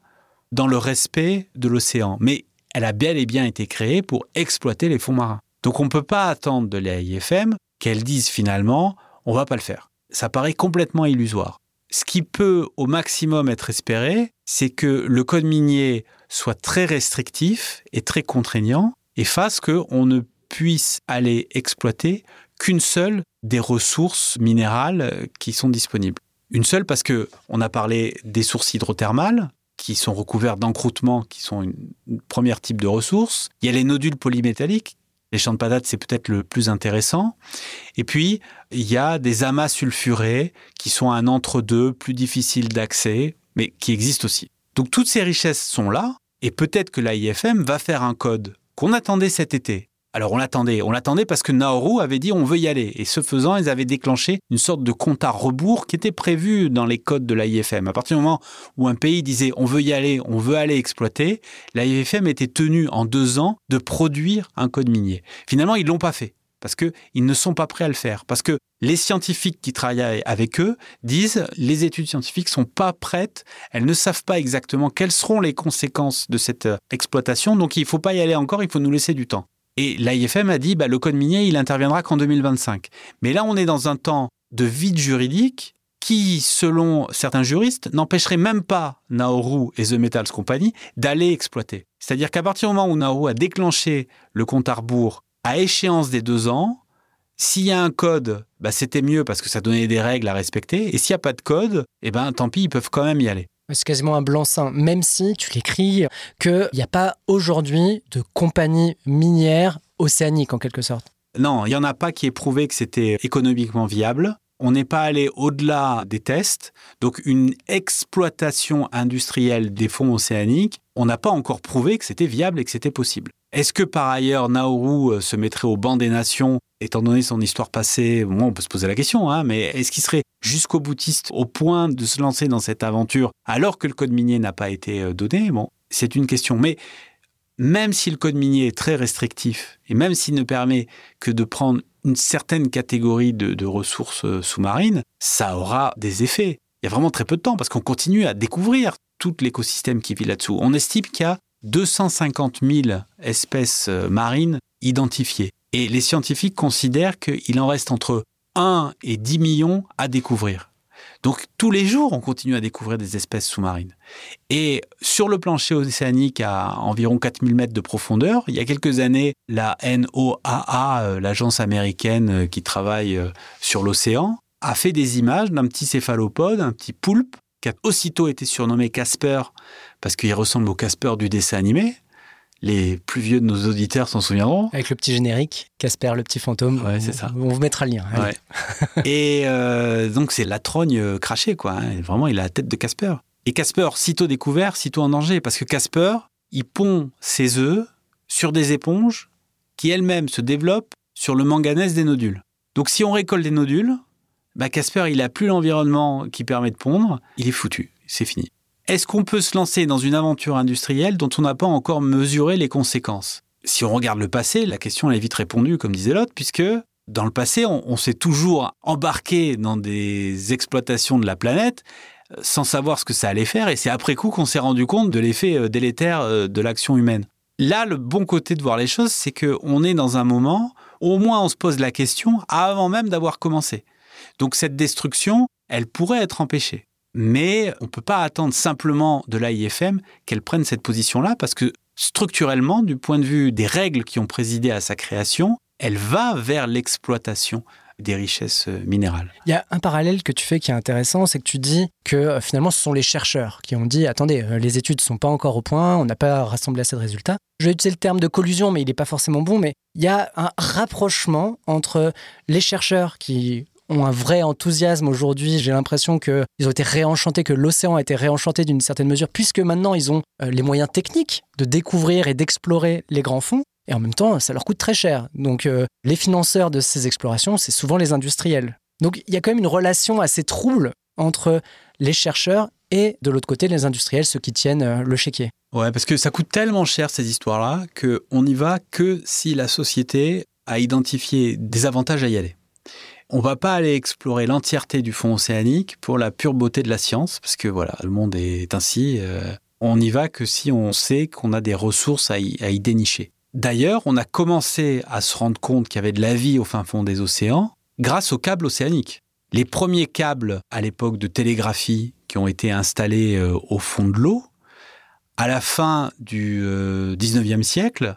dans le respect de l'océan. Mais elle a bel et bien été créée pour exploiter les fonds marins. Donc on ne peut pas attendre de l'AIFM qu'elle dise finalement on va pas le faire. Ça paraît complètement illusoire. Ce qui peut au maximum être espéré, c'est que le code minier soit très restrictif et très contraignant et fasse qu'on ne puisse aller exploiter qu'une seule des ressources minérales qui sont disponibles. Une seule parce que on a parlé des sources hydrothermales qui sont recouvertes d'encroûtements, qui sont une, première type de ressources. Il y a les nodules polymétalliques. Les champs de patates, c'est peut-être le plus intéressant. Et puis, il y a des amas sulfurés qui sont un entre-deux, plus difficile d'accès, mais qui existent aussi. Donc toutes ces richesses sont là, et peut-être que l'AIFM va faire un code qu'on attendait cet été, alors on l'attendait, on l'attendait parce que Nauru avait dit on veut y aller. Et ce faisant, ils avaient déclenché une sorte de compte à rebours qui était prévu dans les codes de l'AIFM. À partir du moment où un pays disait on veut y aller, on veut aller exploiter, l'AIFM était tenu en deux ans de produire un code minier. Finalement, ils l'ont pas fait parce qu'ils ne sont pas prêts à le faire. Parce que les scientifiques qui travaillent avec eux disent les études scientifiques sont pas prêtes, elles ne savent pas exactement quelles seront les conséquences de cette euh, exploitation, donc il ne faut pas y aller encore, il faut nous laisser du temps. Et l'AIFM a dit, bah, le code minier, il interviendra qu'en 2025. Mais là, on est dans un temps de vide juridique qui, selon certains juristes, n'empêcherait même pas Nauru et The Metals Company d'aller exploiter. C'est-à-dire qu'à partir du moment où Nauru a déclenché le compte à rebours à échéance des deux ans, s'il y a un code, bah, c'était mieux parce que ça donnait des règles à respecter. Et s'il n'y a pas de code, eh ben, tant pis, ils peuvent quand même y aller. C'est quasiment un blanc-seing, même si tu l'écris qu'il n'y a pas aujourd'hui de compagnie minière océanique en quelque sorte. Non, il n'y en a pas qui ait prouvé que c'était économiquement viable. On n'est pas allé au-delà des tests. Donc une exploitation industrielle des fonds océaniques, on n'a pas encore prouvé que c'était viable et que c'était possible. Est-ce que par ailleurs Nauru euh, se mettrait au banc des nations, étant donné son histoire passée on peut se poser la question, hein, mais est-ce qu'il serait jusqu'au boutiste au point de se lancer dans cette aventure alors que le code minier n'a pas été euh, donné? C'est une question. Mais même si le code minier est très restrictif et même s'il ne permet que de prendre une certaine catégorie de, de ressources euh, sous-marines, ça aura des effets. Il y a vraiment très peu de temps parce qu'on continue à découvrir tout l'écosystème qui vit là-dessous. On estime qu'il y a 250 000 espèces euh, marines identifiées. Et les scientifiques considèrent qu'il en reste entre 1 et 10 millions à découvrir. Donc tous les jours, on continue à découvrir des espèces sous-marines. Et sur le plancher océanique à environ 4000 mètres de profondeur, il y a quelques années, la NOAA, euh, l'agence américaine euh, qui travaille sur l'océan, a fait des images d'un petit céphalopode, un petit poulpe, qui a aussitôt été surnommé Casper parce qu'il ressemble au Casper du dessin animé. Les plus vieux de nos auditeurs s'en souviendront. Avec le petit générique, Casper, le petit fantôme. Ouais, c'est ça. On vous mettra le lien. Et euh, donc, c'est la trogne euh, crachée, quoi. Hein. Vraiment, il a la tête de Casper. Et Casper, sitôt découvert, sitôt en danger. Parce que Casper, il pond ses œufs sur des éponges qui elles-mêmes se développent sur le manganèse des nodules. Donc, si on récolte des nodules, bah Casper, il a plus l'environnement qui permet de pondre, il est foutu, c'est fini. Est-ce qu'on peut se lancer dans une aventure industrielle dont on n'a pas encore mesuré les conséquences? Si on regarde le passé, la question est vite répondue, comme disait l'autre, puisque dans le passé, on, s'est toujours embarqué dans des exploitations de la planète euh, sans savoir ce que ça allait faire, et c'est après coup qu'on s'est rendu compte de l'effet euh, délétère euh, de l'action humaine. Là, le bon côté de voir les choses, c'est qu'on est dans un moment, au moins on se pose la question avant même d'avoir commencé. Donc cette destruction, elle pourrait être empêchée. Mais on ne peut pas attendre simplement de l'AIFM qu'elle prenne cette position-là, parce que structurellement, du point de vue des règles qui ont présidé à sa création, elle va vers l'exploitation des richesses euh, minérales. Il y a un parallèle que tu fais qui est intéressant, c'est que tu dis que euh, finalement ce sont les chercheurs qui ont dit attendez, euh, les études ne sont pas encore au point, on n'a pas rassemblé assez de résultats. Je vais utiliser le terme de collusion, mais il n'est pas forcément bon, mais il y a un rapprochement entre les chercheurs qui ont un vrai enthousiasme aujourd'hui. J'ai l'impression qu'ils ont été réenchantés, que l'océan a été réenchanté d'une certaine mesure, puisque maintenant ils ont euh, les moyens techniques de découvrir et d'explorer les grands fonds. Et en même temps, ça leur coûte très cher. Donc euh, les financeurs de ces explorations, c'est souvent les industriels. Donc il y a quand même une relation assez trouble entre les chercheurs et de l'autre côté les industriels, ceux qui tiennent euh, le chéquier. Ouais, parce que ça coûte tellement cher ces histoires-là qu'on n'y va que si la société a identifié des avantages à y aller on va pas aller explorer l'entièreté du fond océanique pour la pure beauté de la science, parce que voilà, le monde est ainsi. Euh, On n'y va que si on sait qu'on a des ressources à y, à y dénicher. D'ailleurs, on a commencé à se rendre compte qu'il y avait de la vie au fin fond des océans grâce aux câbles océaniques. Les premiers câbles à l'époque de télégraphie qui ont été installés euh, au fond de l'eau, à la fin du euh, 19e siècle,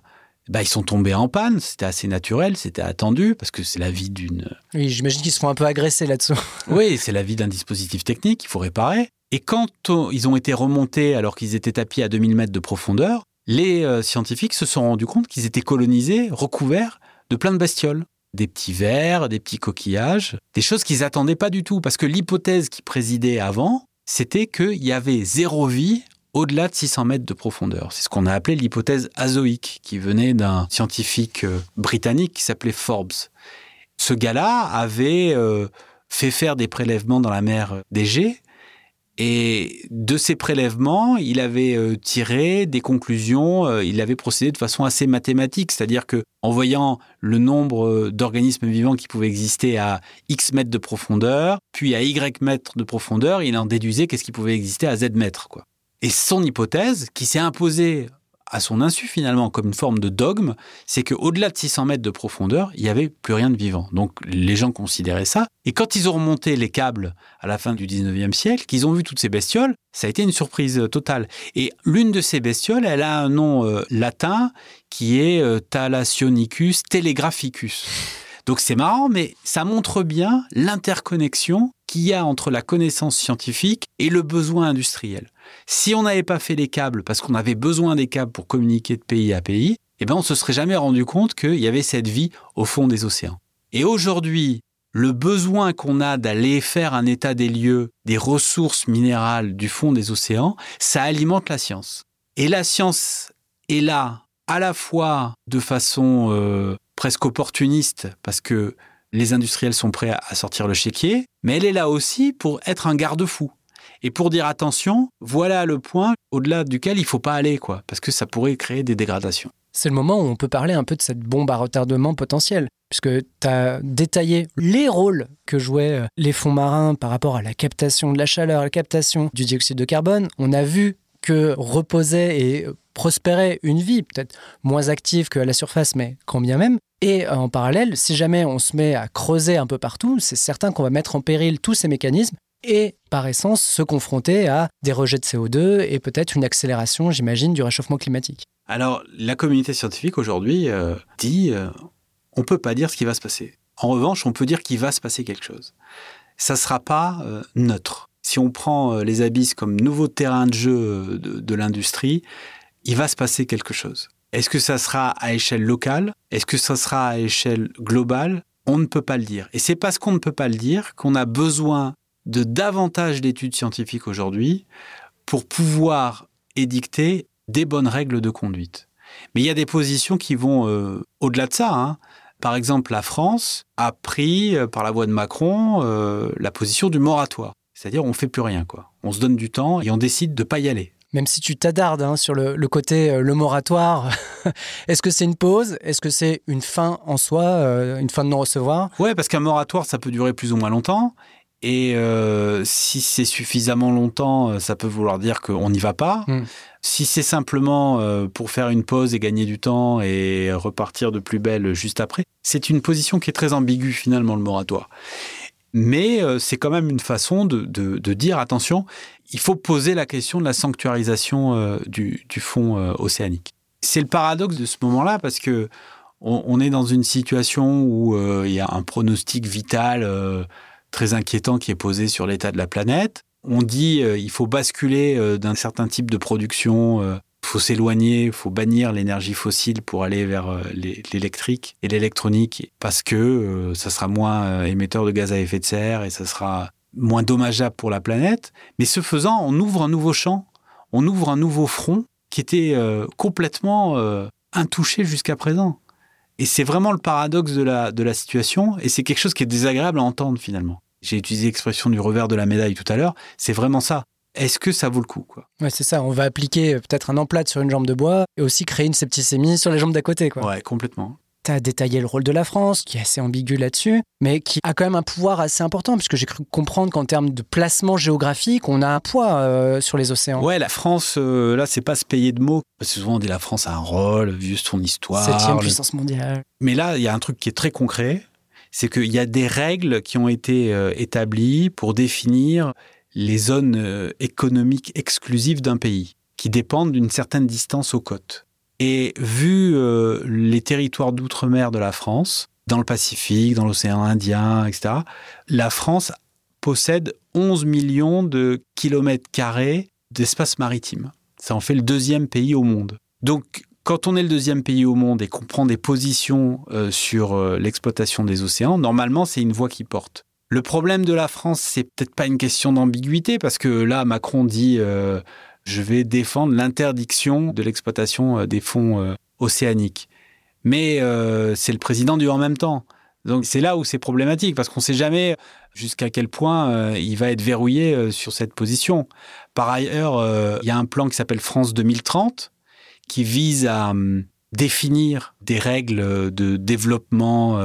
bah, ils sont tombés en panne. C'était assez naturel, c'était attendu, parce que c'est la vie d'une. Oui, j'imagine qu'ils se font un peu agresser là-dessous. oui, c'est la vie d'un dispositif technique, il faut réparer. Et quand on, ils ont été remontés alors qu'ils étaient tapis à 2000 mètres de profondeur, les euh, scientifiques se sont rendus compte qu'ils étaient colonisés, recouverts de plein de bestioles. Des petits vers, des petits coquillages, des choses qu'ils n'attendaient pas du tout, parce que l'hypothèse qui présidait avant, c'était qu'il y avait zéro vie au-delà de 600 mètres de profondeur. C'est ce qu'on a appelé l'hypothèse azoïque, qui venait d'un scientifique euh, britannique qui s'appelait Forbes. Ce gars-là avait euh, fait faire des prélèvements dans la mer d'Égée, et de ces prélèvements, il avait euh, tiré des conclusions, il avait procédé de façon assez mathématique, c'est-à-dire que en voyant le nombre d'organismes vivants qui pouvaient exister à X mètres de profondeur, puis à Y mètres de profondeur, il en déduisait qu'est-ce qui pouvait exister à Z mètres. Quoi. Et son hypothèse, qui s'est imposée à son insu finalement comme une forme de dogme, c'est qu'au-delà de 600 mètres de profondeur, il n'y avait plus rien de vivant. Donc les gens considéraient ça. Et quand ils ont remonté les câbles à la fin du 19e siècle, qu'ils ont vu toutes ces bestioles, ça a été une surprise totale. Et l'une de ces bestioles, elle a un nom euh, latin qui est euh, Thalassionicus telegraphicus. Donc c'est marrant, mais ça montre bien l'interconnexion qu'il y a entre la connaissance scientifique et le besoin industriel. Si on n'avait pas fait les câbles parce qu'on avait besoin des câbles pour communiquer de pays à pays, eh ben on se serait jamais rendu compte qu'il y avait cette vie au fond des océans. Et aujourd'hui, le besoin qu'on a d'aller faire un état des lieux des ressources minérales du fond des océans, ça alimente la science. Et la science est là à la fois de façon euh, presque opportuniste, parce que les industriels sont prêts à sortir le chéquier, mais elle est là aussi pour être un garde-fou. Et pour dire attention, voilà le point au-delà duquel il ne faut pas aller, quoi, parce que ça pourrait créer des dégradations. C'est le moment où on peut parler un peu de cette bombe à retardement potentielle, puisque tu as détaillé les rôles que jouaient euh, les fonds marins par rapport à la captation de la chaleur, la captation du dioxyde de carbone. On a vu que reposait et prospérait une vie, peut-être moins active qu'à la surface, mais quand bien même. Et en parallèle, si jamais on se met à creuser un peu partout, c'est certain qu'on va mettre en péril tous ces mécanismes et par essence se confronter à des rejets de CO2 et peut-être une accélération, j'imagine, du réchauffement climatique. Alors, la communauté scientifique aujourd'hui euh, dit euh, on ne peut pas dire ce qui va se passer. En revanche, on peut dire qu'il va se passer quelque chose. Ça ne sera pas euh, neutre. Si on prend euh, les abysses comme nouveau terrain de jeu euh, de l'industrie, il va se passer quelque chose. Est-ce que ça sera à échelle locale? Est-ce que ça sera à échelle globale? On ne peut pas le dire. Et c'est parce qu'on ne peut pas le dire qu'on a besoin de davantage d'études scientifiques aujourd'hui pour pouvoir édicter des bonnes règles de conduite. Mais il y a des positions qui vont euh, au-delà de ça. Hein. Par exemple, la France a pris, euh, par la voix de Macron, euh, la position du moratoire. C'est-à-dire, on fait plus rien. quoi. On se donne du temps et on décide de pas y aller. Même si tu t'adardes hein, sur le, le côté, euh, le moratoire, est-ce que c'est une pause? Est-ce que c'est une fin en soi, euh, une fin de non-recevoir? Ouais, parce qu'un moratoire, ça peut durer plus ou moins longtemps. Et euh, si c'est suffisamment longtemps, ça peut vouloir dire qu'on n'y va pas. Mm. Si c'est simplement euh, pour faire une pause et gagner du temps et repartir de plus belle juste après, c'est une position qui est très ambiguë finalement, le moratoire. Mais euh, c'est quand même une façon de, dire, attention, il faut poser la question de la sanctuarisation euh, du, du fond euh, océanique. C'est le paradoxe de ce moment-là parce que on, est dans une situation où il y a un pronostic vital très inquiétant qui est posé sur l'état de la planète. On dit euh, il faut basculer d'un certain type de production, faut s'éloigner, faut bannir l'énergie fossile pour aller vers euh, l'é- l'électrique et l'électronique parce que euh, ça sera moins euh, émetteur de gaz à effet de serre et ça sera moins dommageable pour la planète. Mais ce faisant, on ouvre un nouveau champ, on ouvre un nouveau front qui était complètement intouché jusqu'à présent. Et c'est vraiment le paradoxe de la, de la situation, et c'est quelque chose qui est désagréable à entendre finalement. J'ai utilisé l'expression du revers de la médaille tout à l'heure, c'est vraiment ça. Est-ce que ça vaut le coup quoi? Ouais, c'est ça. On va appliquer euh, peut-être un emplâtre sur une jambe de bois et aussi créer une septicémie sur les jambes d'à côté. Quoi. Ouais, complètement. Tu as détaillé le rôle de la France, qui est assez ambigu là-dessus, mais qui a quand même un pouvoir assez important, puisque j'ai cru comprendre qu'en termes de placement géographique, on a un poids euh, sur les océans. Ouais, la France, euh, là, c'est pas se payer de mots. Souvent, on dit la France a un rôle, vu son histoire. Septième puissance mondiale. Mais là, il y a un truc qui est très concret, c'est qu'il y a des règles qui ont été euh, établies pour définir les zones économiques exclusives d'un pays, qui dépendent d'une certaine distance aux côtes. Et vu euh, les territoires d'outre-mer de la France, dans le Pacifique, dans l'océan Indien, etc., la France possède 11 millions de kilomètres carrés d'espace maritime. Ça en fait le deuxième pays au monde. Donc, quand on est le deuxième pays au monde et qu'on prend des positions euh, sur euh, l'exploitation des océans, normalement, c'est une voie qui porte. Le problème de la France, c'est peut-être pas une question d'ambiguïté, parce que là, Macron dit je vais défendre l'interdiction de l'exploitation euh, des fonds euh, océaniques. Mais euh, c'est le président du en même temps. Donc c'est là où c'est problématique, parce qu'on ne sait jamais jusqu'à quel point il va être verrouillé sur cette position. Par ailleurs, il y a un plan qui s'appelle France 2030, qui vise à hum, définir des règles de développement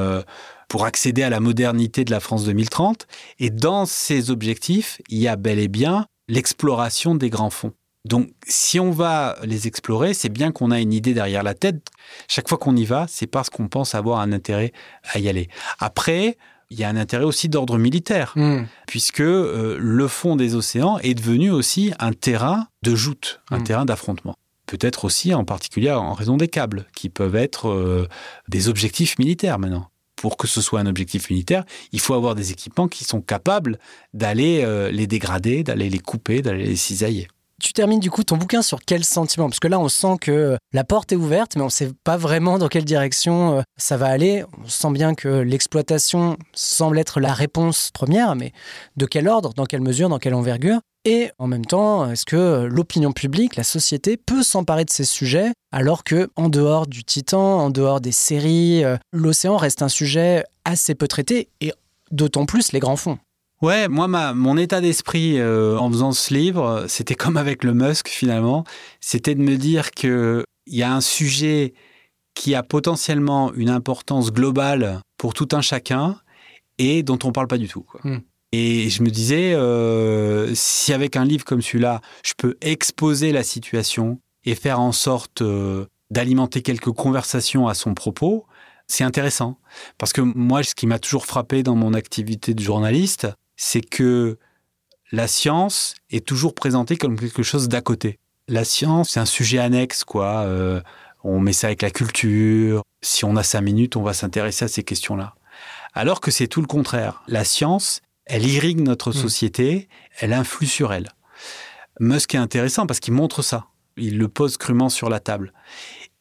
pour accéder à la modernité de la France 2030. Et dans ces objectifs, il y a bel et bien l'exploration des grands fonds. Donc, si on va les explorer, c'est bien qu'on a une idée derrière la tête. Chaque fois qu'on y va, c'est parce qu'on pense avoir un intérêt à y aller. Après, il y a un intérêt aussi d'ordre militaire, hmm. puisque euh, le fond des océans est devenu aussi un terrain de joute, un hmm. terrain d'affrontement. Peut-être aussi en particulier en raison des câbles, qui peuvent être euh, des objectifs militaires maintenant. Pour que ce soit un objectif militaire, il faut avoir des équipements qui sont capables d'aller euh, les dégrader, d'aller les couper, d'aller les cisailler. Tu termines du coup ton bouquin sur quel sentiment? Parce que là, on sent que la porte est ouverte, mais on ne sait pas vraiment dans quelle direction euh, ça va aller. On sent bien que l'exploitation semble être la réponse première, mais de quel ordre, dans quelle mesure, dans quelle envergure? Et en même temps, est-ce que l'opinion publique, la société peut s'emparer de ces sujets alors que en dehors du Titan, en dehors des séries, euh, l'océan reste un sujet assez peu traité et d'autant plus les grands fonds? Ouais, moi, ma, mon état d'esprit euh, en faisant ce livre, c'était comme avec le Musk finalement, c'était de me dire qu'il y a un sujet qui a potentiellement une importance globale pour tout un chacun et dont on ne parle pas du tout. Hmm. Et je me disais, euh, si avec un livre comme celui-là, je peux exposer la situation et faire en sorte euh, d'alimenter quelques conversations à son propos, c'est intéressant. Parce que moi, ce qui m'a toujours frappé dans mon activité de journaliste, c'est que la science est toujours présentée comme quelque chose d'à côté. La science, c'est un sujet annexe, quoi. Euh, on met ça avec la culture. Si on a cinq minutes, on va s'intéresser à ces questions-là. Alors que c'est tout le contraire. La science, elle irrigue notre hmm. société, elle influe sur elle. Musk est intéressant parce qu'il montre ça. Il le pose crûment sur la table.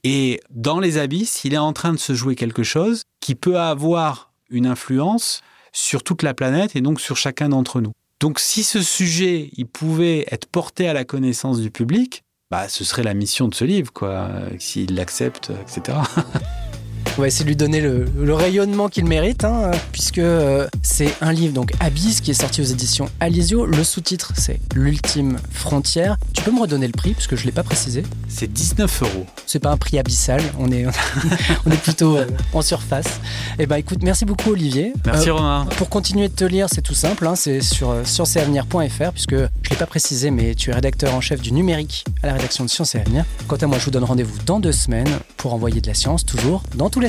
Et dans les abysses, il est en train de se jouer quelque chose qui peut avoir une influence sur toute la planète et donc sur chacun d'entre nous. Donc si ce sujet, il pouvait être porté à la connaissance du public, bah, ce serait la mission de ce livre, quoi, s'il l'accepte, etc. On va essayer de lui donner le, rayonnement qu'il mérite, hein, puisque euh, c'est un livre, donc Abyss, qui est sorti aux éditions Alizio. Le sous-titre, c'est L'ultime frontière. Tu peux me redonner le prix, puisque je ne l'ai pas précisé? C'est 19 euros. C'est pas un prix abyssal, on est, on est plutôt euh, en surface. Eh ben écoute, merci beaucoup Olivier. Merci euh, Romain. Pour continuer de te lire, c'est tout simple, hein, c'est sur scienceetavenir.fr, puisque je ne l'ai pas précisé, mais tu es rédacteur en chef du numérique à la rédaction de Science et Avenir. Quant à moi, je vous donne rendez-vous dans deux semaines pour envoyer de la science, toujours dans tous les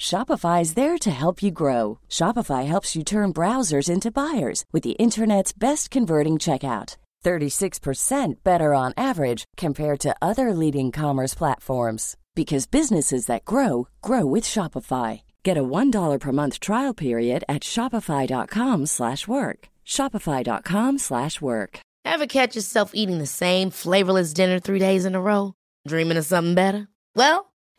Shopify is there to help you grow. Shopify helps you turn browsers into buyers with the internet's best converting checkout. 36% better on average compared to other leading commerce platforms because businesses that grow grow with Shopify. Get a $1 per month trial period at shopify.com/work. shopify.com/work. Ever catch yourself eating the same flavorless dinner 3 days in a row, dreaming of something better? Well,